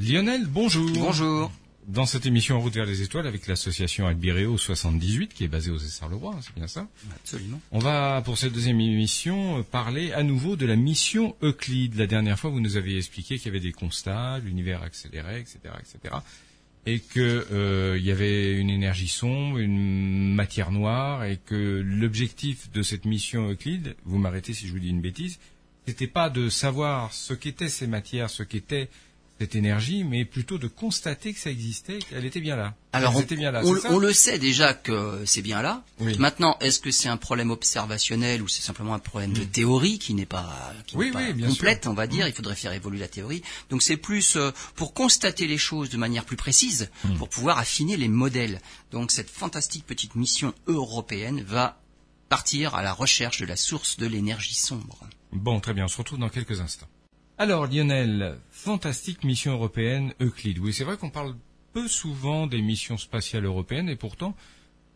Lionel, bonjour. Bonjour. Dans cette émission En route vers les étoiles avec l'association Albireo 78 qui est basée aux Essarts-le-Roi, hein, c'est bien ça Absolument. On va pour cette deuxième émission parler à nouveau de la mission Euclide. La dernière fois, vous nous aviez expliqué qu'il y avait des constats, l'univers accéléré, etc., etc., et que euh, il y avait une énergie sombre, une matière noire, et que l'objectif de cette mission Euclide, vous m'arrêtez si je vous dis une bêtise, c'était pas de savoir ce qu'étaient ces matières, ce qu'était cette énergie, mais plutôt de constater que ça existait, qu'elle était bien là. Alors, on, étaient bien là, on- c'est ça on le sait déjà que c'est bien là. Oui. Maintenant, est-ce que c'est un problème observationnel ou c'est simplement un problème de théorie qui n'est pas, qui Oui, pas oui, complète, sûr. on va dire? Il faudrait faire évoluer la théorie. Donc c'est plus euh, pour constater les choses de manière plus précise, Hmm. pour pouvoir affiner les modèles. Donc cette fantastique petite mission européenne va partir à la recherche de la source de l'énergie sombre. Bon, très bien, on se retrouve dans quelques instants. Alors, Lionel, fantastique mission européenne Euclide. Oui, c'est vrai qu'on parle peu souvent des missions spatiales européennes, et pourtant,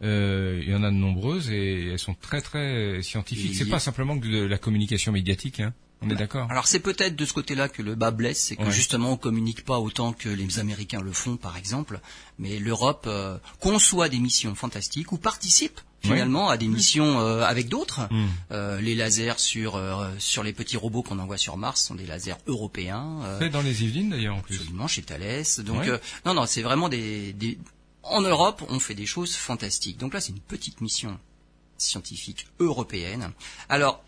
euh, il y en a de nombreuses, et elles sont très très scientifiques. C'est pas simplement que de la communication médiatique, hein. On est d'accord? Alors c'est peut-être de ce côté-là que le bas blesse, c'est que Ouais. justement on communique pas autant que les Américains le font par exemple, mais l'Europe euh, conçoit des missions fantastiques ou participe finalement à des missions euh, avec d'autres. Hmm. Euh, les lasers sur euh, sur les petits robots qu'on envoie sur Mars sont des lasers européens. euh, C'est dans les Yvelines d'ailleurs en plus. absolument chez Thales. Donc Ouais. euh, non non, c'est vraiment des, des en Europe, on fait des choses fantastiques. Donc là, c'est une petite mission scientifique européenne. Alors,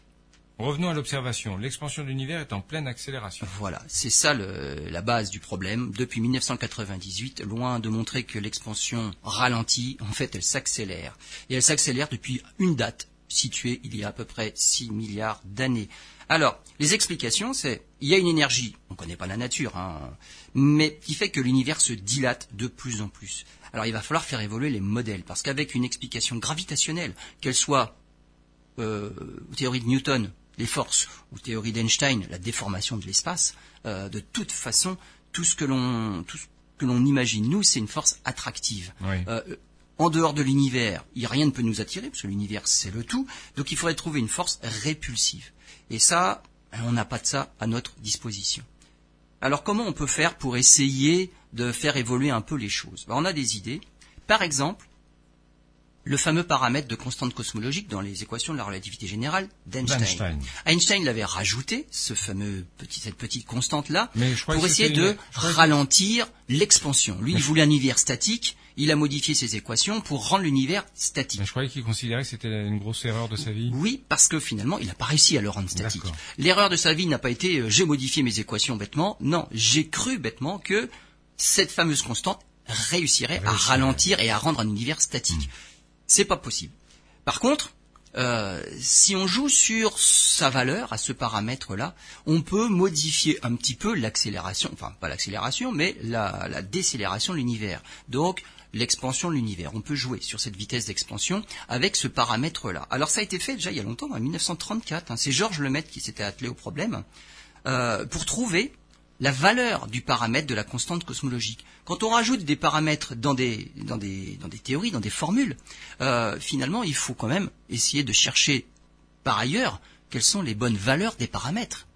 Revenons à l'observation. L'expansion de l'univers est en pleine accélération. Voilà, c'est ça la base du problème. Depuis 1998, loin de montrer que l'expansion ralentit, en fait, elle s'accélère. Et elle s'accélère depuis une date située il y a à peu près 6 milliards d'années. Alors, les explications, c'est il y a une énergie, on ne connaît pas la nature, hein, mais qui fait que l'univers se dilate de plus en plus. Alors, il va falloir faire évoluer les modèles, parce qu'avec une explication gravitationnelle, qu'elle soit euh, théorie de Newton, les forces, ou théorie d'Einstein, la déformation de l'espace, euh, de toute façon, tout ce que l'on tout ce que l'on imagine, nous, c'est une force attractive. Oui. Euh, en dehors de l'univers, rien ne peut nous attirer, parce que l'univers, c'est le tout. Donc il faudrait trouver une force répulsive. Et ça, on n'a pas de ça à notre disposition. Alors comment on peut faire pour essayer de faire évoluer un peu les choses? Ben, On a des idées. Par exemple, le fameux paramètre de constante cosmologique dans les équations de la relativité générale d'Einstein. D'Einstein. Einstein l'avait rajouté, ce fameux petit, cette petite constante-là, pour essayer de une- ralentir l'expansion. Lui, Mais il je- voulait un univers statique, il a modifié ses équations pour rendre l'univers statique. Mais je croyais qu'il considérait que c'était une grosse erreur de sa vie. Oui, parce que finalement, il n'a pas réussi à le rendre statique. L'erreur de sa vie n'a pas été euh, j'ai modifié mes équations bêtement. Non, j'ai cru bêtement que cette fameuse constante réussirait à ralentir et à rendre un univers statique. C'est pas possible. Par contre, euh, si on joue sur sa valeur à ce paramètre-là, on peut modifier un petit peu l'accélération, enfin pas l'accélération, mais la, décélération de l'univers. Donc l'expansion de l'univers. On peut jouer sur cette vitesse d'expansion avec ce paramètre-là. Alors ça a été fait déjà il y a longtemps, en 1934. hein. C'est Georges Lemaitre qui s'était attelé au problème euh, pour trouver la valeur du paramètre de la constante cosmologique. Quand on rajoute des paramètres dans des, dans des, dans des théories, dans des formules, euh, finalement, il faut quand même essayer de chercher par ailleurs quelles sont les bonnes valeurs des paramètres.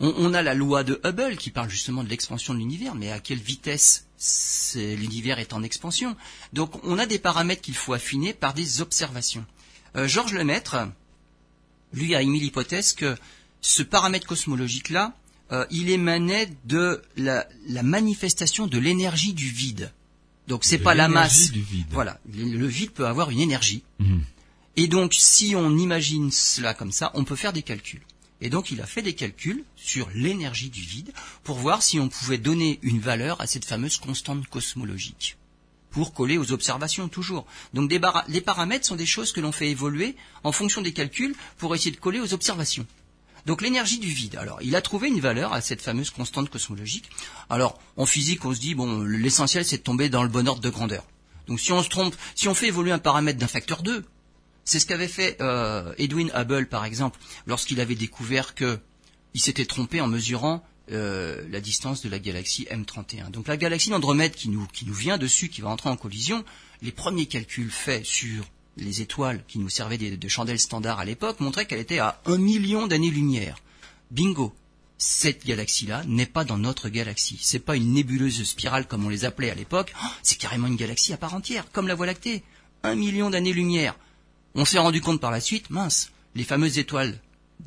On, on a la loi de Hubble qui parle justement de l'expansion de l'univers, mais à quelle vitesse l'univers est en expansion Donc on a des paramètres qu'il faut affiner par des observations. Euh, Georges Lemaître, lui, a émis l'hypothèse que ce paramètre cosmologique-là, euh, il émanait de la, la manifestation de l'énergie du vide. Donc c'est pas la masse. du vide. Voilà, le le vide peut avoir une énergie. Mhm. Et donc, si on imagine cela comme ça, on peut faire des calculs. Et donc, il a fait des calculs sur l'énergie du vide pour voir si on pouvait donner une valeur à cette fameuse constante cosmologique. Pour coller aux observations, toujours. Donc, des les paramètres sont des choses que l'on fait évoluer en fonction des calculs pour essayer de coller aux observations. Donc l'énergie du vide. Alors, il a trouvé une valeur à cette fameuse constante cosmologique. Alors, en physique, on se dit bon, l'essentiel c'est de tomber dans le bon ordre de grandeur. Donc, si on se trompe, si on fait évoluer un paramètre d'un facteur 2, c'est ce qu'avait fait euh, Edwin Hubble, par exemple, lorsqu'il avait découvert que il s'était trompé en mesurant euh, la distance de la galaxie M31. Donc la galaxie d'Andromède qui nous, qui nous vient dessus, qui va entrer en collision, les premiers calculs faits sur les étoiles qui nous servaient de, de chandelles standards à l'époque montraient qu'elle était à un million d'années-lumière. Bingo cette galaxie-là n'est pas dans notre galaxie. C'est pas une nébuleuse spirale comme on les appelait à l'époque. Oh, c'est carrément une galaxie à part entière, comme la Voie lactée. Un million d'années-lumière. On s'est rendu compte par la suite, mince, les fameuses étoiles,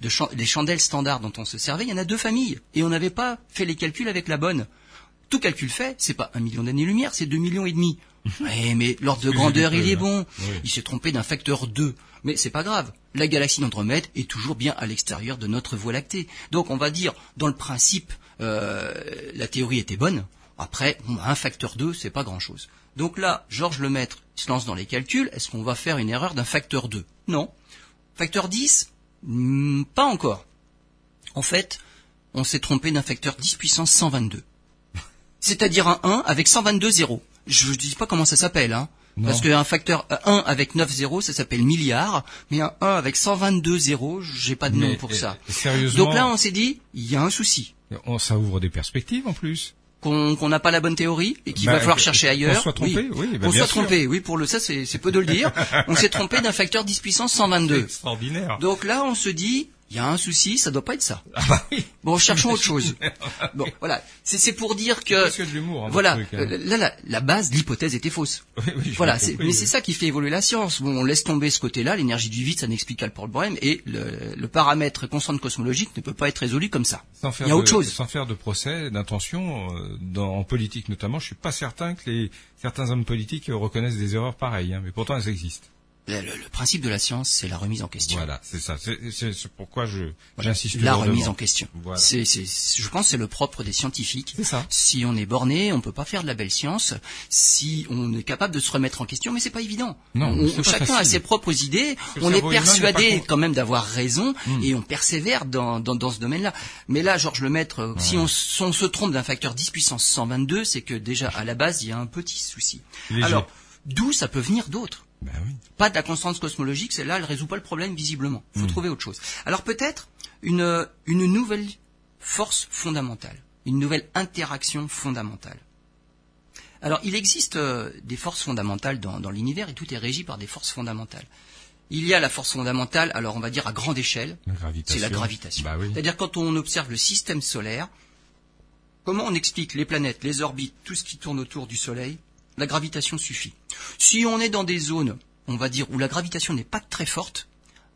de les chandelles standards dont on se servait, il y en a deux familles. Et on n'avait pas fait les calculs avec la bonne. Tout calcul fait, c'est pas un million d'années-lumière, c'est deux millions et demi. Ouais, mais l'ordre de grandeur, il est bon. Il s'est trompé d'un facteur 2. Mais c'est pas grave. La galaxie d'Andromède est toujours bien à l'extérieur de notre Voie lactée. Donc on va dire, dans le principe, euh, la théorie était bonne. Après, un facteur 2, c'est pas grand-chose. Donc là, Georges Lemaître se lance dans les calculs. Est-ce qu'on va faire une erreur d'un facteur 2 Non. Facteur 10 hmm, Pas encore. En fait, on s'est trompé d'un facteur 10 puissance 122. C'est-à-dire un 1 avec 122 zéros. Je ne dis pas comment ça s'appelle, hein. Parce qu'un facteur 1 avec 9 zéros, ça s'appelle milliard, mais un 1 avec 122 zéros, j'ai pas de nom pour ça. Sérieusement Donc là, on s'est dit, il y a un souci. Ça ouvre des perspectives en plus. Qu'on n'a pas la bonne théorie et qu'il va bah, falloir chercher ailleurs. Qu'on soit trompé, oui. oui bah, soit trompé, oui. Pour le ça, c'est peu de le dire. on s'est trompé d'un facteur 10 puissance 122. Extraordinaire. Donc là, on se dit, il y a un souci, ça doit pas être ça. Ah bah oui. Bon, cherchons autre chose. Bon, voilà, c'est pour dire que de l'humour. Hein, voilà, truc, hein. euh, là la, la base, l'hypothèse était fausse. Oui, oui, voilà, mais c'est ça qui fait évoluer la science. Bon, on laisse tomber ce côté-là, l'énergie du vide, ça n'explique pas le problème, et le, le paramètre constante cosmologique ne peut pas être résolu comme ça. Sans faire il y a de, autre chose. Sans faire de procès, d'intention, euh, dans, en politique notamment, je suis pas certain que les certains hommes politiques reconnaissent des erreurs pareilles, hein, mais pourtant elles existent. Le, le, le, principe de la science, c'est la remise en question. Voilà, c'est ça. C'est pourquoi je j'insiste. La remise en question. Voilà. C'est, je pense, c'est le propre des scientifiques. Ça. Si on est borné, on peut pas faire de la belle science. Si on est capable de se remettre en question, mais c'est pas évident. Non, on, pas chacun facile. a ses propres idées. On est persuadé quand même d'avoir raison Hmm. et on persévère dans, dans, dans ce domaine-là. Mais là, Georges Lemaître, euh, si, on, si on se trompe d'un facteur 10 puissance 122, c'est que déjà à la base, il y a un petit souci. Léger. Alors, d'où ça peut venir d'autres Ben oui. pas de la constante cosmologique, celle-là, elle résout pas le problème visiblement. Il faut Mm. trouver autre chose. Alors peut-être une, une nouvelle force fondamentale, une nouvelle interaction fondamentale. Alors il existe euh, des forces fondamentales dans, dans l'univers et tout est régi par des forces fondamentales. Il y a la force fondamentale, alors on va dire à grande échelle, c'est la gravitation. Bah oui. C'est-à-dire quand on observe le système solaire, comment on explique les planètes, les orbites, tout ce qui tourne autour du Soleil La gravitation suffit. Si on est dans des zones, on va dire, où la gravitation n'est pas très forte,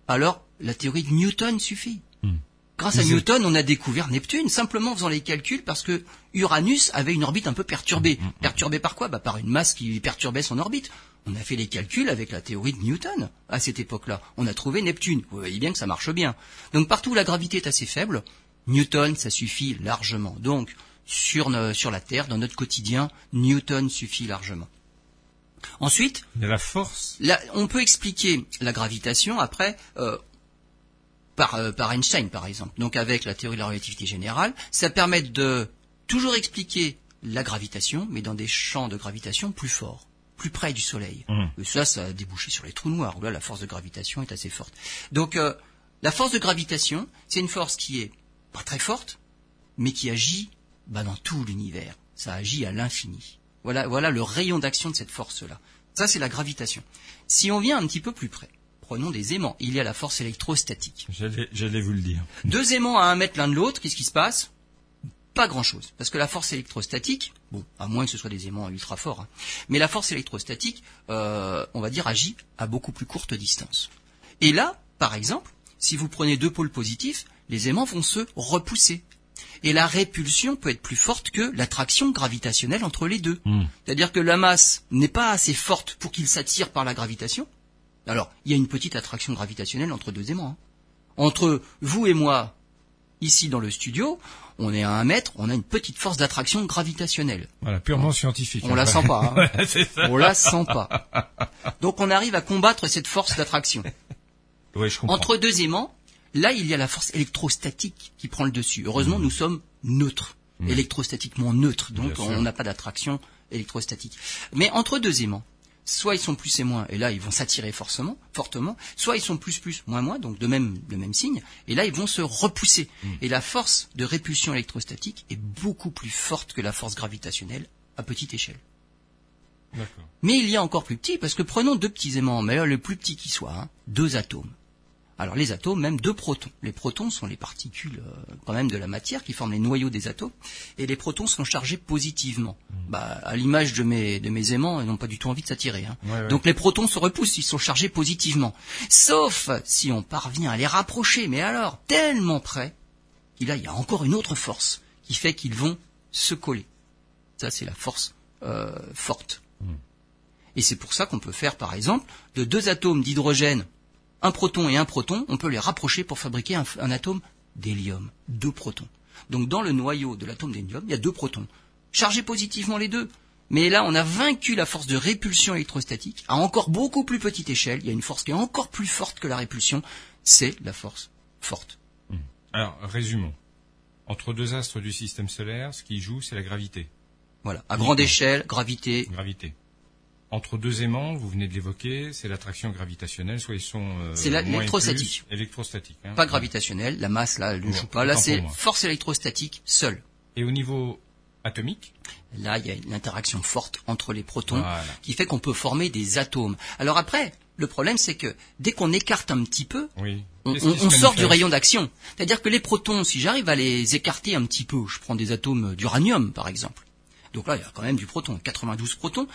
alors la théorie de Newton suffit. Hmm. Grâce à Newton, on a découvert Neptune simplement en faisant les calculs parce que Uranus avait une orbite un peu perturbée. Hmm, Perturbée par quoi? Bah, Par une masse qui perturbait son orbite. On a fait les calculs avec la théorie de Newton à cette époque-là. On a trouvé Neptune. Vous voyez bien que ça marche bien. Donc partout où la gravité est assez faible, Newton, ça suffit largement. Donc sur, no- sur la Terre, dans notre quotidien, Newton suffit largement. Ensuite, la force. On peut expliquer la gravitation après euh, par, euh, par Einstein, par exemple. Donc avec la théorie de la relativité générale, ça permet de toujours expliquer la gravitation, mais dans des champs de gravitation plus forts, plus près du Soleil. Mhm. Et ça, ça a débouché sur les trous noirs, où là, la force de gravitation est assez forte. Donc, euh, la force de gravitation, c'est une force qui est pas très forte, mais qui agit bah, dans tout l'univers. Ça agit à l'infini. Voilà, voilà le rayon d'action de cette force-là. Ça, c'est la gravitation. Si on vient un petit peu plus près, prenons des aimants. Il y a la force électrostatique. J'allais vous le dire. Deux aimants à un mètre l'un de l'autre, qu'est-ce qui se passe? Pas grand-chose. Parce que la force électrostatique, bon, à moins que ce soit des aimants ultra forts, hein, mais la force électrostatique, euh, on va dire, agit à beaucoup plus courte distance. Et là, par exemple, si vous prenez deux pôles positifs, les aimants vont se repousser. Et la répulsion peut être plus forte que l'attraction gravitationnelle entre les deux. Hmm. C'est-à-dire que la masse n'est pas assez forte pour qu'il s'attire par la gravitation. Alors, il y a une petite attraction gravitationnelle entre deux aimants. hein. Entre vous et moi, ici dans le studio, on est à un mètre, on a une petite force d'attraction gravitationnelle. Voilà, purement scientifique. On hein. la sent pas. hein. On la sent pas. Donc on arrive à combattre cette force d'attraction. Oui, je comprends. Entre deux aimants, là il y a la force électrostatique qui prend le dessus. Heureusement, nous sommes neutres, Mmh. électrostatiquement neutres, donc Bien on n'a pas d'attraction électrostatique. Mais entre deux aimants, soit ils sont plus et moins, et là ils vont s'attirer forcément, fortement, soit ils sont plus plus, moins moins, donc de même le même signe, et là ils vont se repousser. Mmh. Et la force de répulsion électrostatique est beaucoup plus forte que la force gravitationnelle à petite échelle. D'accord. Mais il y a encore plus petit, parce que prenons deux petits aimants, mais là, le plus petit qui soit, hein, deux atomes. Alors les atomes, même deux protons. Les protons sont les particules euh, quand même de la matière qui forment les noyaux des atomes, et les protons sont chargés positivement. Mmh. Bah, à l'image de mes, de mes aimants, ils n'ont pas du tout envie de s'attirer. hein. Ouais, ouais. Donc les protons se repoussent, ils sont chargés positivement. Sauf si on parvient à les rapprocher, mais alors tellement près, qu'il y a encore une autre force qui fait qu'ils vont se coller. Ça, c'est la force euh, forte. Et c'est pour ça qu'on peut faire, par exemple, de deux atomes d'hydrogène, un proton et un proton, on peut les rapprocher pour fabriquer un, un atome d'hélium, deux protons. Donc dans le noyau de l'atome d'hélium, il y a deux protons, chargés positivement les deux. Mais là, on a vaincu la force de répulsion électrostatique à encore beaucoup plus petite échelle. Il y a une force qui est encore plus forte que la répulsion, c'est la force forte. Alors, résumons. Entre deux astres du système solaire, ce qui joue, c'est la gravité. Voilà, à grande échelle, gravité, Gravité. Entre deux aimants, vous venez de l'évoquer, c'est l'attraction gravitationnelle, soit ils sont euh, C'est l'électrostatique. Électrostatique. hein. pas gravitationnelle, la masse là, elle ne Bon, joue pas. Là, c'est force électrostatique seule. Et au niveau atomique, Là, il y a une interaction forte entre les protons Voilà. qui fait qu'on peut former des atomes. Alors après, le problème, c'est que dès qu'on écarte un petit peu, oui. on, sort du rayon d'action. C'est-à-dire que les protons, si j'arrive à les écarter un petit peu, je prends des atomes d'uranium, par exemple. Donc là, il y a quand même du proton, 92 protons,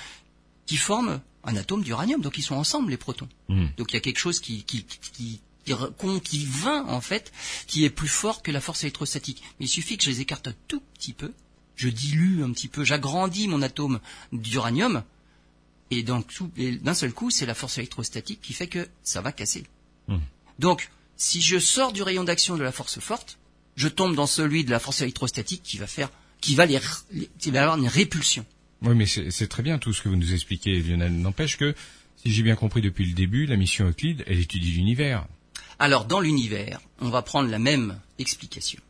qui forment un atome d'uranium. Donc ils sont ensemble, les protons. Hmm. Donc il y a quelque chose qui, qui, qui, qui, vint, en fait, qui est plus fort que la force électrostatique. Mais il suffit que je les écarte un tout petit peu, je dilue un petit peu, j'agrandis mon atome d'uranium, et d'un seul coup, c'est la force électrostatique qui fait que ça va casser. Hmm. Donc, si je sors du rayon d'action de la force forte, je tombe dans celui de la force électrostatique qui va faire, qui va les- qui va avoir une répulsion. Oui, mais c'est très bien tout ce que vous nous expliquez, Lionel. N'empêche que, si j'ai bien compris depuis le début, la mission Euclide, elle étudie l'univers. Alors, dans l'univers, on va prendre la même explication.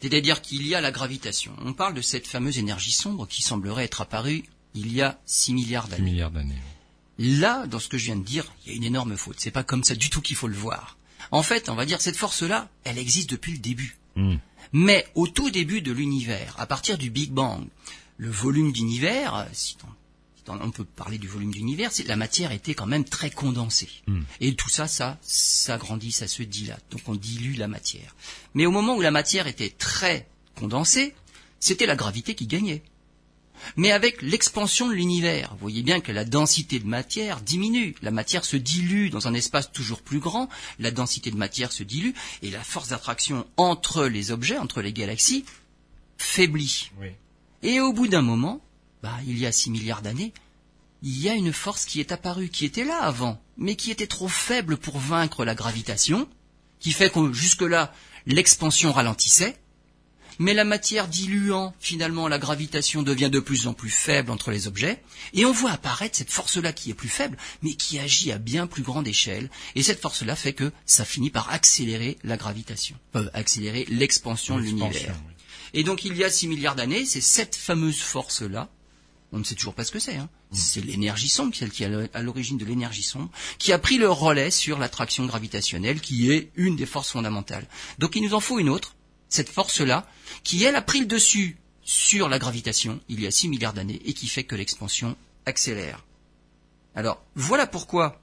C'est-à-dire qu'il y a la gravitation. On parle de cette fameuse énergie sombre qui semblerait être apparue il y a 6 milliards 6 d'années. milliards d'années. Là, dans ce que je viens de dire, il y a une énorme faute. C'est pas comme ça du tout qu'il faut le voir. En fait, on va dire cette force-là, elle existe depuis le début. Hmm. Mais au tout début de l'univers, à partir du Big Bang, le volume d'univers, euh, si on, peut parler du volume d'univers, la matière était quand même très condensée. Hmm. Et tout ça, ça s'agrandit, ça se dilate. Donc on dilue la matière. Mais au moment où la matière était très condensée, c'était la gravité qui gagnait. Mais avec l'expansion de l'univers, vous voyez bien que la densité de matière diminue. La matière se dilue dans un espace toujours plus grand, la densité de matière se dilue, et la force d'attraction entre les objets, entre les galaxies, faiblit. Oui. Et au bout d'un moment, bah, il y a 6 milliards d'années, il y a une force qui est apparue, qui était là avant, mais qui était trop faible pour vaincre la gravitation, qui fait que jusque-là, l'expansion ralentissait, mais la matière diluant, finalement, la gravitation devient de plus en plus faible entre les objets, et on voit apparaître cette force-là qui est plus faible, mais qui agit à bien plus grande échelle, et cette force-là fait que ça finit par accélérer la gravitation, euh, accélérer l'expansion de l'univers. Et donc il y a 6 milliards d'années, c'est cette fameuse force-là, on ne sait toujours pas ce que c'est, hein. c'est l'énergie sombre, celle qui est à l'origine de l'énergie sombre, qui a pris le relais sur l'attraction gravitationnelle, qui est une des forces fondamentales. Donc il nous en faut une autre, cette force-là, qui elle a pris le dessus sur la gravitation, il y a 6 milliards d'années, et qui fait que l'expansion accélère. Alors, voilà pourquoi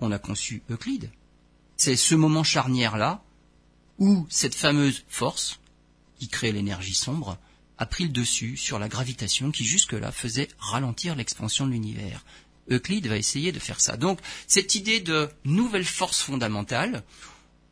on a conçu Euclide. C'est ce moment charnière-là, où cette fameuse force, qui crée l'énergie sombre, a pris le dessus sur la gravitation qui jusque-là faisait ralentir l'expansion de l'univers. Euclide va essayer de faire ça. Donc, cette idée de nouvelle force fondamentale,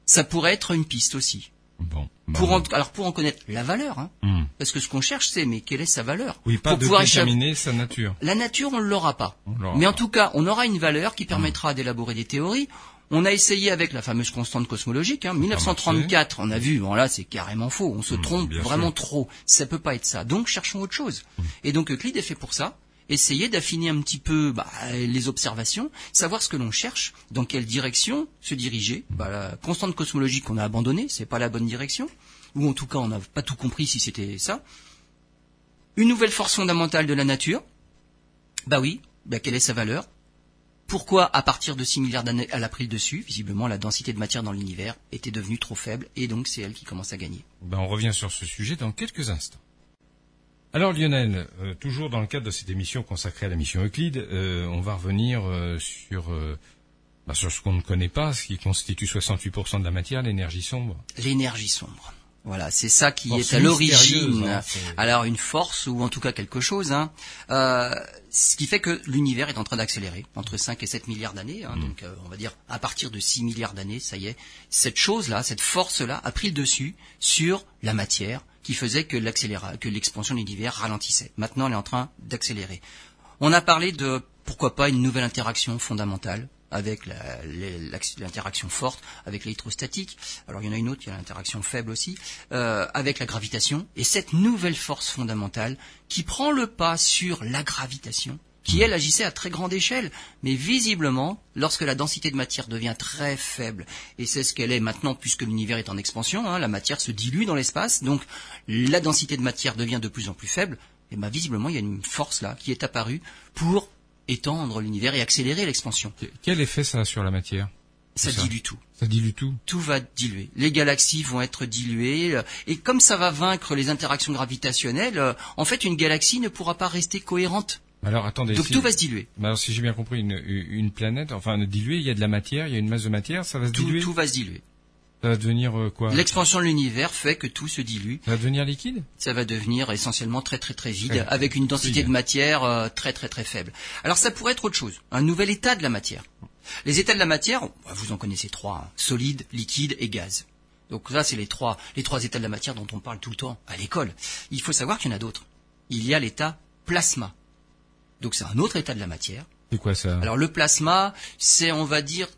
ça pourrait être une piste aussi. Bon. bah, Pour en, alors, pour en connaître la valeur, hein, hmm. parce que ce qu'on cherche, c'est, mais quelle est sa valeur? Oui, pas Pour de pouvoir déterminer sa nature. La nature, on ne l'aura pas. Mais en tout cas, on aura une valeur qui permettra d'élaborer des théories. On a essayé avec la fameuse constante cosmologique. Hein, 1934, on a vu, bon là c'est carrément faux. On se Mm, trompe vraiment sûr. trop. Ça peut pas être ça. Donc cherchons autre chose. Et donc Euclide est fait pour ça. Essayer d'affiner un petit peu bah, les observations, savoir ce que l'on cherche, dans quelle direction se diriger. Bah, la constante cosmologique on a abandonnée, c'est pas la bonne direction, ou en tout cas on n'a pas tout compris si c'était ça. Une nouvelle force fondamentale de la nature, bah oui, bah quelle est sa valeur? Pourquoi, à partir de 6 milliards d'années, elle a pris le dessus? Visiblement, la densité de matière dans l'univers était devenue trop faible, et donc c'est elle qui commence à gagner. Ben, on revient sur ce sujet dans quelques instants. Alors Lionel, euh, toujours dans le cadre de cette émission consacrée à la mission Euclide, euh, on va revenir euh, sur euh, Bah, sur ce qu'on ne connaît pas, ce qui constitue 68% de la matière, l'énergie sombre. L'énergie sombre. Voilà, c'est ça qui Force est à l'origine. hein, Alors une force ou en tout cas quelque chose. Hein, euh, ce qui fait que l'univers est en train d'accélérer entre 5 et 7 milliards d'années. Mm. Hein, Donc euh, on va dire à partir de 6 milliards d'années, ça y est, cette chose-là, cette force-là a pris le dessus sur la matière qui faisait que l'expansion de l'univers ralentissait. Maintenant, elle est en train d'accélérer. On a parlé de pourquoi pas une nouvelle interaction fondamentale avec l'interaction forte avec l'électrostatique. Alors il y en a une autre, il y a l'interaction faible aussi, euh, avec la gravitation. Et cette nouvelle force fondamentale qui prend le pas sur la gravitation, qui elle agissait à très grande échelle, mais visiblement, lorsque la densité de matière devient très faible, et c'est ce qu'elle est maintenant puisque l'univers est en expansion, hein, la matière se dilue dans l'espace, donc la densité de matière devient de plus en plus faible, et ben visiblement il y a une force là qui est apparue pour étendre l'univers et accélérer l'expansion. Que- Quel effet ça a sur la matière? Ça ça. dilue tout. Ça dilue tout? Tout va diluer. Les galaxies vont être diluées. euh, Et comme ça va vaincre les interactions gravitationnelles, euh, en fait, une galaxie ne pourra pas rester cohérente. Alors attendez, Donc si, tout va se diluer. bah, alors, si j'ai bien compris, une, une planète, enfin diluée, il y a de la matière, il y a une masse de matière, ça va se Tout, diluer, tout va se diluer. Ça va devenir euh, quoi L'expansion de l'univers fait que tout se dilue. Ça va devenir liquide Ça va devenir essentiellement très très très vide, avec une densité de matière euh, très très très faible. Alors ça pourrait être autre chose, un nouvel état de la matière. Les états de la matière, bah, vous en connaissez trois hein, solide, liquide et gaz. Donc là, c'est les trois les trois états de la matière dont on parle tout le temps à l'école. Il faut savoir qu'il y en a d'autres. Il y a l'état plasma. Donc c'est un autre état de la matière. C'est quoi ça? Alors le plasma, c'est on va dire,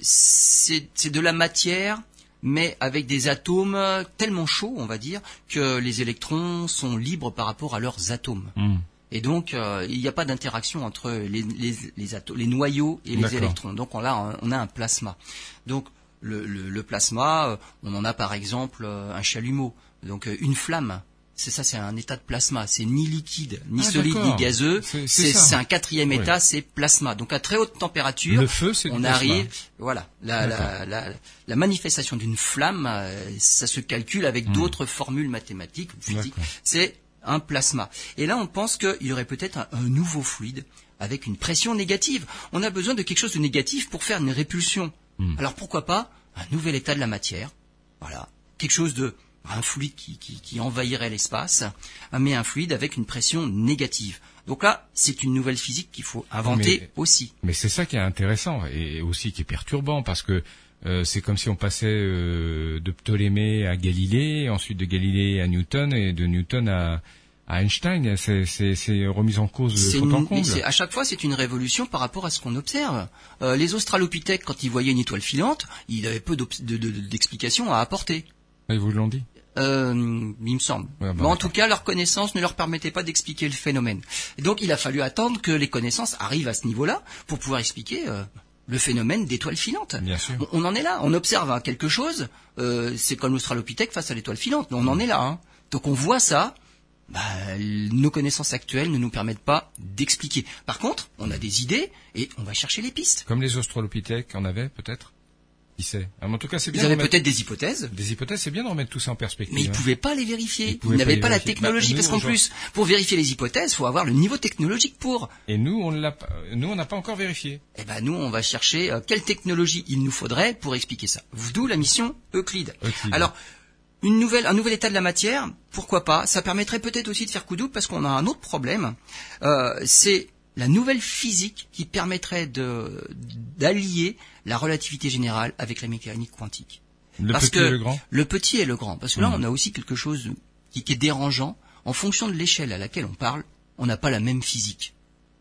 c'est c'est de la matière, mais avec des atomes tellement chauds, on va dire, que les électrons sont libres par rapport à leurs atomes. Hmm. Et donc euh, il n'y a pas d'interaction entre les, les, les, ato- les noyaux et les électrons. Donc on a on a un plasma. Donc le, le, le plasma, euh, on en a par exemple euh, un chalumeau, donc euh, une flamme. C'est ça, c'est un état de plasma. C'est ni liquide, ni Ah, solide, ni gazeux. C'est- un quatrième Oui. état, c'est plasma. Donc à très haute température, Le feu, c'est du on plasma. arrive, voilà, la, la, la, la manifestation d'une flamme, euh, ça se calcule avec d'autres formules mathématiques ou physiques. Hmm. C'est un plasma. Et là, on pense qu'il y aurait peut-être un, un nouveau fluide avec une pression négative. On a besoin de quelque chose de négatif pour faire une répulsion. Hmm. Alors pourquoi pas un nouvel état de la matière Voilà, quelque chose de un fluide qui, qui, qui envahirait l'espace, mais un fluide avec une pression négative. Donc là, c'est une nouvelle physique qu'il faut inventer Mais- aussi. Mais c'est ça qui est intéressant et aussi qui est perturbant parce que euh, c'est comme si on passait euh, de Ptolémée à Galilée, ensuite de Galilée à Newton et de Newton à, à Einstein. C'est, c'est, c'est remis en cause de en comble. à chaque fois, c'est une révolution par rapport à ce qu'on observe. Euh, les Australopithèques, quand ils voyaient une étoile filante, ils avaient peu d'obs- de- de- d'explications à apporter. Ils vous l'ont dit? Euh, il me semble. Ouais, bah, Mais en tout cas, leur connaissance ne leur permettait pas d'expliquer le phénomène. Et donc, il a fallu attendre que les connaissances arrivent à ce niveau-là pour pouvoir expliquer euh, le phénomène d'étoile filante. Bien sûr. On, on en est là. On observe hein, quelque chose. euh, c'est comme l'Australopithèque face à l'étoile filante. On en est là. hein. Donc, on voit ça. Bah, nos connaissances actuelles ne nous permettent pas d'expliquer. Par contre, on a des idées et on va chercher les pistes. Comme les Australopithèques en avaient peut-être? Qui sait Ah, En tout cas, c'est bien. Ils avaient remettre- peut-être des hypothèses. des hypothèses. C'est bien de remettre tout ça en perspective. Mais ils hein. pouvaient pas les vérifier. Ils Ils, pouvaient pas n'avaient pas, la vérifier. technologie, Bah, parce qu'en plus, pour vérifier les hypothèses, faut avoir le niveau technologique pour. Et nous, on l'a, pas- nous, on n'a pas encore vérifié. Eh ben nous, on va chercher euh, quelle technologie il nous faudrait pour expliquer ça. D'où la mission Euclide. Euclide. Alors, une nouvelle, un nouvel état de la matière, pourquoi pas? Ça permettrait peut-être aussi de faire coup double parce qu'on a un autre problème. Euh, c'est la nouvelle physique qui permettrait de d'allier la relativité générale avec la mécanique quantique. Le Parce petit que et le grand. le petit et le grand. Parce que là, Mhm. on a aussi quelque chose qui, qui est dérangeant. En fonction de l'échelle à laquelle on parle, on n'a pas la même physique.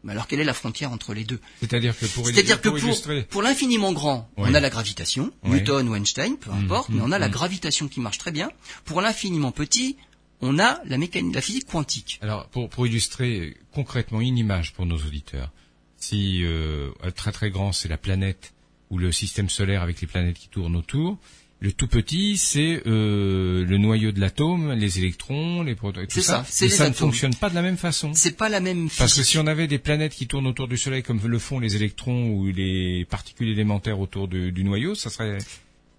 Mais alors, quelle est la frontière entre les deux? C'est-à-dire que pour, C'est-à-dire que pour pour, illustrer. pour l'infiniment grand, on a la gravitation. Newton ou Einstein, peu Mhm, importe, mais on a la mhm. gravitation qui marche très bien. Pour l'infiniment petit, on a la mécanique, la physique quantique. Alors, pour, pour illustrer concrètement une image pour nos auditeurs, si euh, très très grand c'est la planète ou le système solaire avec les planètes qui tournent autour, le tout petit c'est euh, le noyau de l'atome, les électrons, les protons, et tout C'est ça. ça, les ça ne fonctionne pas de la même façon. C'est pas la même physique. Parce que si on avait des planètes qui tournent autour du Soleil comme le font les électrons ou les particules élémentaires autour de- du noyau, ça serait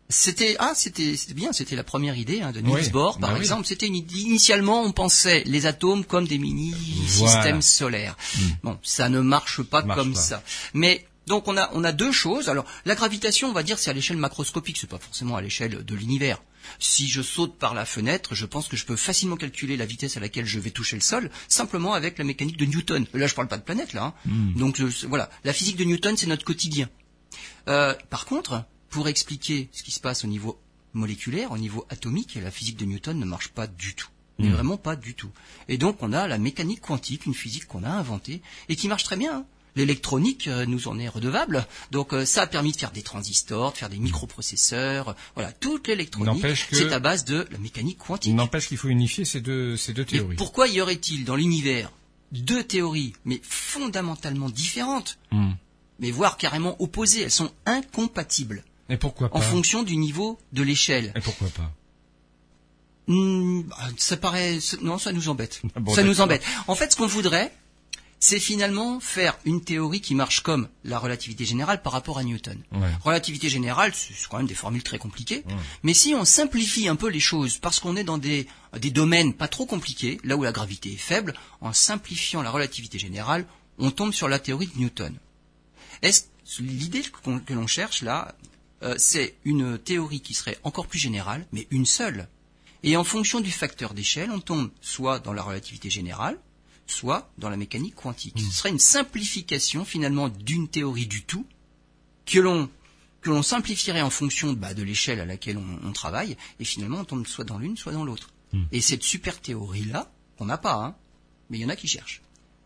C'était ah c'était c'était bien c'était la première idée hein, de Niels Oui, Bohr par bah oui. exemple c'était une idée- initialement on pensait les atomes comme des mini Voilà. systèmes solaires bon ça ne marche pas Marche comme pas. ça mais Donc on a on a deux choses. Alors la gravitation, on va dire, c'est à l'échelle macroscopique, c'est pas forcément à l'échelle de l'univers. Si je saute par la fenêtre, je pense que je peux facilement calculer la vitesse à laquelle je vais toucher le sol, simplement avec la mécanique de Newton. Là, je parle pas de planète, là. hein. Donc le- voilà, la physique de Newton, c'est notre quotidien. Euh, par contre, pour expliquer ce qui se passe au niveau moléculaire, au niveau atomique, la physique de Newton ne marche pas du tout. Mais vraiment pas du tout. Et donc on a la mécanique quantique, une physique qu'on a inventée et qui marche très bien. hein. L'électronique euh, nous en est redevable. Donc euh, ça a permis de faire des transistors, de faire des microprocesseurs. euh, Voilà, toute l'électronique, que- c'est à base de la mécanique quantique. N'empêche qu'il faut unifier ces deux, ces deux Mais théories. pourquoi y aurait-il dans l'univers deux théories, mais fondamentalement différentes, Hmm. mais voire carrément opposées Elles sont incompatibles Et pourquoi pas en fonction du niveau de l'échelle. Et pourquoi pas bah, ça paraît, non, ça nous embête. Ah bon, ça nous embête. En fait, ce qu'on voudrait, c'est finalement faire une théorie qui marche comme la relativité générale par rapport à Newton. Ouais. Relativité générale, c'est quand même des formules très compliquées. Mais si on simplifie un peu les choses, parce qu'on est dans des, des domaines pas trop compliqués, là où la gravité est faible, en simplifiant la relativité générale, on tombe sur la théorie de Newton. Est-ce l'idée que l'on cherche là, euh, c'est une théorie qui serait encore plus générale, mais une seule. Et en fonction du facteur d'échelle, on tombe soit dans la relativité générale, soit dans la mécanique quantique. Ce serait une simplification finalement d'une théorie du tout que l'on que l'on simplifierait en fonction bah, de l'échelle à laquelle on, on travaille, et finalement on tombe soit dans l'une, soit dans l'autre. Et cette super théorie-là, qu'on n'a pas, hein, mais il y en a qui cherchent,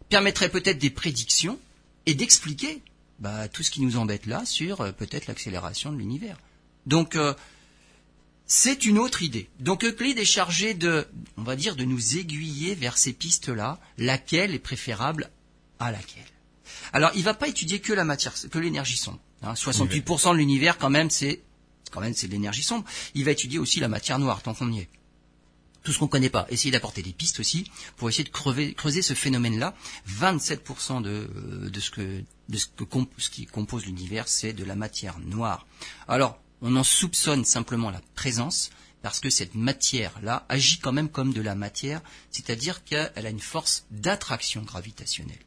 permettrait peut-être des prédictions et d'expliquer bah, tout ce qui nous embête là sur euh, peut-être l'accélération de l'univers. Donc euh, c'est une autre idée. Donc Euclide est chargé de, on va dire, de nous aiguiller vers ces pistes-là, laquelle est préférable à laquelle? Alors, il va pas étudier que la matière, que l'énergie sombre. hein. 68% de l'univers, quand même, c'est, quand même, c'est de l'énergie sombre. Il va étudier aussi la matière noire, tant qu'on y est. Tout ce qu'on connaît pas. Essayer d'apporter des pistes aussi pour essayer de crever- creuser ce phénomène-là. 27% de, euh, de ce que, de ce que comp- ce qui compose l'univers, c'est de la matière noire. Alors, on en soupçonne simplement la présence parce que cette matière-là agit quand même comme de la matière, c'est-à-dire qu'elle a une force d'attraction gravitationnelle.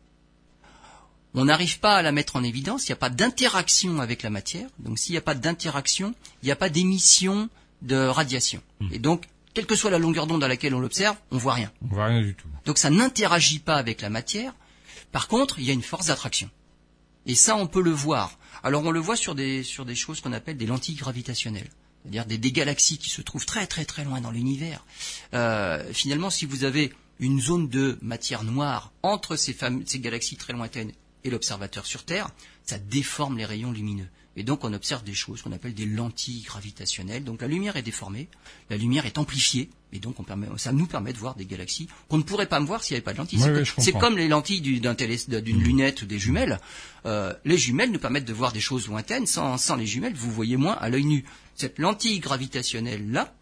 On n'arrive pas à la mettre en évidence, il n'y a pas d'interaction avec la matière, donc s'il n'y a pas d'interaction, il n'y a pas d'émission de radiation. Et donc, quelle que soit la longueur d'onde à laquelle on l'observe, on voit rien. On voit rien du tout. Donc ça n'interagit pas avec la matière. Par contre, il y a une force d'attraction. Et ça, on peut le voir. Alors on le voit sur des, sur des choses qu'on appelle des lentilles gravitationnelles. C'est-à-dire des, des galaxies qui se trouvent très très très loin dans l'univers. Euh, finalement, si vous avez une zone de matière noire entre ces, fameux- ces galaxies très lointaines et l'observateur sur Terre, ça déforme les rayons lumineux. Et donc on observe des choses qu'on appelle des lentilles gravitationnelles. Donc la lumière est déformée, la lumière est amplifiée, et donc on permet, ça nous permet de voir des galaxies qu'on ne pourrait pas me voir s'il n'y avait pas de lentilles. Oui, c'est, oui, comme, les lentilles du- d'une lunette ou des jumelles. Euh, les jumelles nous permettent de voir des choses lointaines. Sans, sans les jumelles, vous voyez moins à l'œil nu. Cette lentille gravitationnelle-là,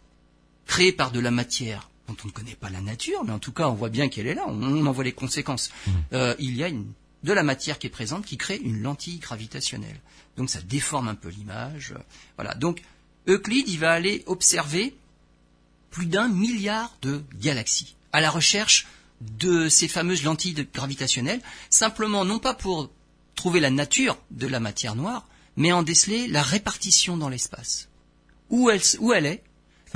créée par de la matière dont on ne connaît pas la nature, mais en tout cas on voit bien qu'elle est là, on, on en voit les conséquences. Euh, il y a une, de la matière qui est présente qui crée une lentille gravitationnelle. Donc ça déforme un peu l'image. euh, Voilà. Donc Euclide, il va aller observer plus d'un milliard de galaxies à la recherche de ces fameuses lentilles gravitationnelles, simplement non pas pour trouver la nature de la matière noire, mais en déceler la répartition dans l'espace. Où elle, où elle est,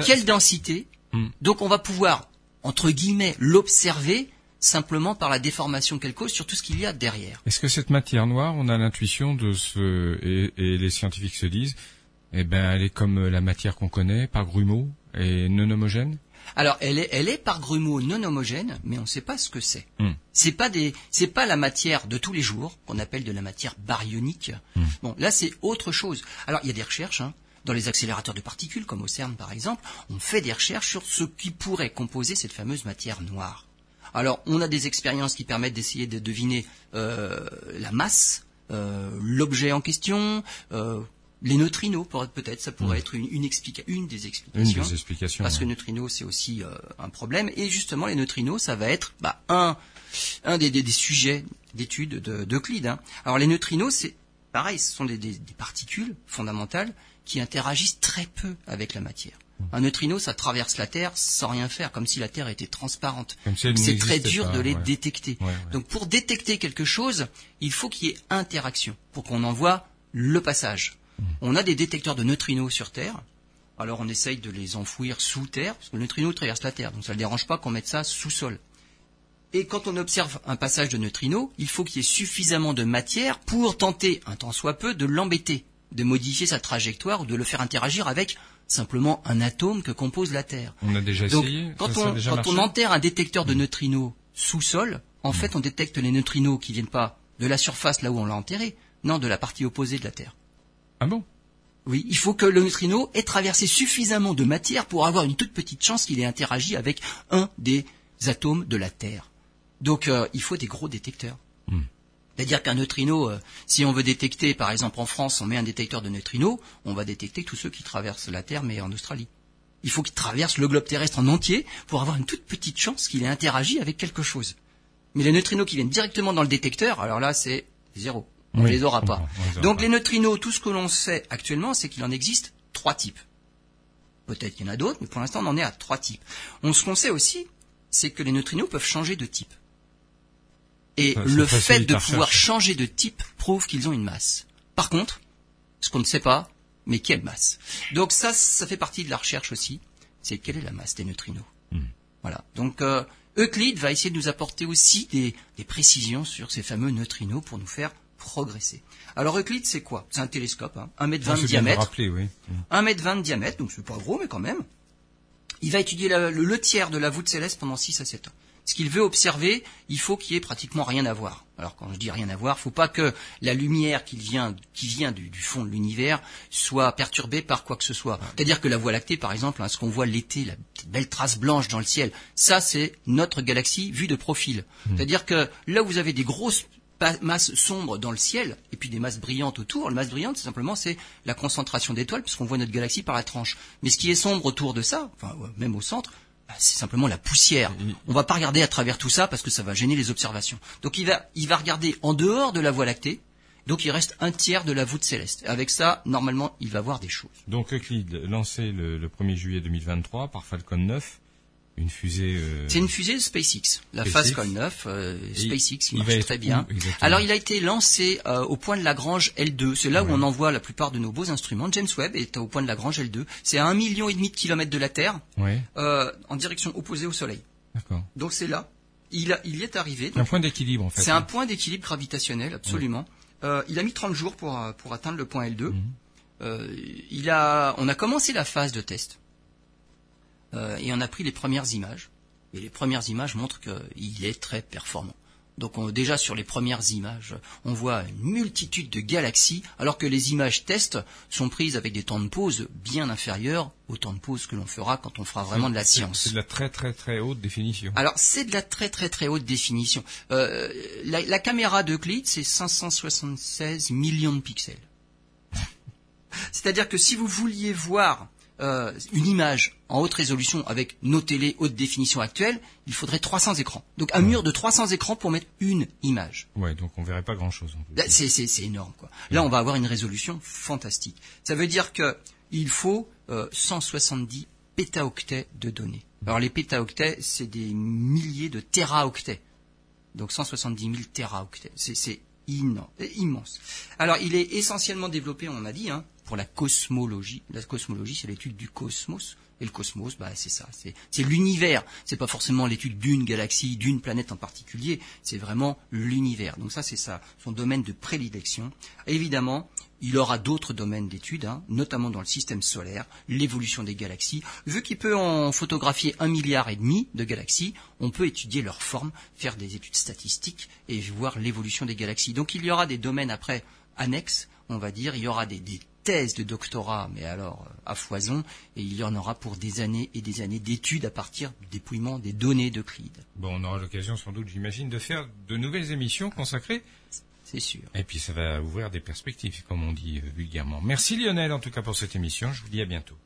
quelle densité. Hmm. Donc on va pouvoir, entre guillemets, l'observer simplement par la déformation qu'elle cause sur tout ce qu'il y a derrière. Est-ce que cette matière noire, on a l'intuition de ce et, et les scientifiques se disent, eh ben, elle est comme la matière qu'on connaît, par grumeaux et non homogène? Alors, elle est, elle est par grumeaux non homogène, mais on ne sait pas ce que c'est. Hmm. C'est pas des, c'est pas la matière de tous les jours qu'on appelle de la matière baryonique. Bon, là c'est autre chose. Alors, il y a des recherches. Hein, dans les accélérateurs de particules, comme au CERN par exemple, on fait des recherches sur ce qui pourrait composer cette fameuse matière noire. Alors, on a des expériences qui permettent d'essayer de deviner euh, la masse, euh, l'objet en question, euh, les neutrinos, peut-être, ça pourrait être une, une, explica- une des Une explications. des explications. Parce que ouais. neutrinos, c'est aussi euh, un problème. Et justement, les neutrinos, ça va être bah, un, un des, des- des sujets d'étude de- d'Euclide. hein. Alors les neutrinos, c'est pareil, ce sont des particules fondamentales qui interagissent très peu avec la matière. Un neutrino, ça traverse la Terre sans rien faire, comme si la Terre était transparente. Si C'est très dur pas, de les ouais. détecter. Ouais, ouais. Donc pour détecter quelque chose, il faut qu'il y ait interaction, pour qu'on envoie le passage. Hmm. On a des détecteurs de neutrinos sur Terre. Alors on essaye de les enfouir sous terre, parce que le neutrino traverse la Terre, donc ça ne le dérange pas qu'on mette ça sous sol. Et quand on observe un passage de neutrino, il faut qu'il y ait suffisamment de matière pour tenter, un tant soit peu, de l'embêter, de modifier sa trajectoire ou de le faire interagir avec simplement un atome que compose la Terre. On a déjà Donc, essayé quand, Ça, ça a on, déjà quand marché on enterre un détecteur de neutrinos sous sol, en fait, on détecte les neutrinos qui viennent pas de la surface là où on l'a enterré, non de la partie opposée de la Terre. Ah bon? Oui, il faut que le neutrino ait traversé suffisamment de matière pour avoir une toute petite chance qu'il ait interagi avec un des atomes de la Terre. Donc, euh, il faut des gros détecteurs. Hmm. C'est-à-dire qu'un neutrino, euh, si on veut détecter, par exemple en France, on met un détecteur de neutrinos, on va détecter tous ceux qui traversent la Terre, mais en Australie. Il faut qu'il traverse le globe terrestre en entier pour avoir une toute petite chance qu'il ait interagi avec quelque chose. Mais les neutrinos qui viennent directement dans le détecteur, alors là, c'est zéro. On Oui, les aura pas. les aura Donc pas. les neutrinos, tout ce que l'on sait actuellement, c'est qu'il en existe trois types. Peut-être qu'il y en a d'autres, mais pour l'instant, on en est à trois types. On, ce qu'on sait aussi, c'est que les neutrinos peuvent changer de type. Et Ça- le fait de pouvoir recherche. changer de type prouve qu'ils ont une masse. Par contre, ce qu'on ne sait pas, mais quelle masse? Donc ça, ça fait partie de la recherche aussi. C'est quelle est la masse des neutrinos. Hmm. Voilà. Donc euh, Euclide va essayer de nous apporter aussi des, des précisions sur ces fameux neutrinos pour nous faire progresser. Alors Euclide, c'est quoi? C'est un télescope, hein, 1m20 Ah, de diamètre. rappeler, oui. 1m20 de diamètre, donc c'est pas gros, mais quand même. Il va étudier la- le, le tiers de la voûte céleste pendant 6 à 7 ans. Ce qu'il veut observer, il faut qu'il y ait pratiquement rien à voir. Alors quand je dis rien à voir, faut pas que la lumière qui vient, qui vient du, du fond de l'univers soit perturbée par quoi que ce soit. C'est-à-dire que la Voie lactée, par exemple, hein, ce qu'on voit l'été, la belle trace blanche dans le ciel, ça c'est notre galaxie vue de profil. C'est-à-dire que là où vous avez des grosses masses sombres dans le ciel et puis des masses brillantes autour. La masse brillante, c'est simplement c'est la concentration d'étoiles puisqu'on voit notre galaxie par la tranche. Mais ce qui est sombre autour de ça, enfin même au centre, c'est simplement la poussière. On va pas regarder à travers tout ça parce que ça va gêner les observations. Donc il va il va regarder en dehors de la Voie lactée. Donc il reste un tiers de la voûte céleste. Avec ça, normalement, il va voir des choses. Donc Euclide, lancé le, le 1er juillet 2023 par Falcon 9, une fusée... euh, C'est une fusée SpaceX, la SpaceX. Falcon 9, euh, SpaceX, il qui marche très bien. Alors il a été lancé euh, au point de Lagrange L2, c'est là où on envoie la plupart de nos beaux instruments. James Webb est au point de Lagrange L2, c'est à un million et demi de kilomètres de la Terre, Ouais, euh, en direction opposée au Soleil. d'accord. Donc c'est là, il, a- il y est arrivé. Un point d'équilibre en fait. C'est un point d'équilibre gravitationnel, absolument. Euh, il a mis 30 jours pour, euh, pour atteindre le point L2. Mhm. Euh, il a, on a commencé la phase de test. Euh, et on a pris les premières images. Et les premières images montrent qu'il est très performant. Donc on- déjà sur les premières images, on voit une multitude de galaxies, alors que les images test sont prises avec des temps de pause bien inférieurs aux temps de pause que l'on fera quand on fera vraiment de la science. C'est de la très très très haute définition. Alors c'est de la très très très haute définition. Euh, la, la caméra d'Euclide c'est 576 millions de pixels. C'est-à-dire que si vous vouliez voir euh, une image en haute résolution avec nos télé haute définition actuelles, il faudrait 300 écrans. Donc un mur de 300 écrans pour mettre une image. Ouais, donc on verrait pas grand chose. C'est, énorme, quoi. Là, on va avoir une résolution fantastique. Ça veut dire que il faut euh, 170 pétaoctets de données. Alors les pétaoctets, c'est des milliers de téraoctets. Donc 170 000 téraoctets. C'est, immense. Alors il est essentiellement développé, on a dit, hein, pour la cosmologie. La cosmologie, c'est l'étude du cosmos. Et le cosmos, bah, c'est ça, c'est, l'univers. C'est pas forcément l'étude d'une galaxie, d'une planète en particulier. C'est vraiment l'univers. Donc ça, c'est ça, son domaine de prédilection. Évidemment, il aura d'autres domaines d'études, hein, notamment dans le système solaire, l'évolution des galaxies. Vu qu'il peut en photographier un milliard et demi de galaxies, on peut étudier leur forme, faire des études statistiques et voir l'évolution des galaxies. Donc il y aura des domaines après annexes, on va dire, il y aura des, des thèses de doctorat, mais alors euh, à foison, et il y en aura pour des années et des années d'études à partir du dépouillement des données d'Euclide. Bon, on aura l'occasion sans doute, j'imagine, de faire de nouvelles émissions consacrées. C'est sûr. Et puis ça va ouvrir des perspectives, comme on dit vulgairement. Merci Lionel en tout cas pour cette émission. Je vous dis à bientôt.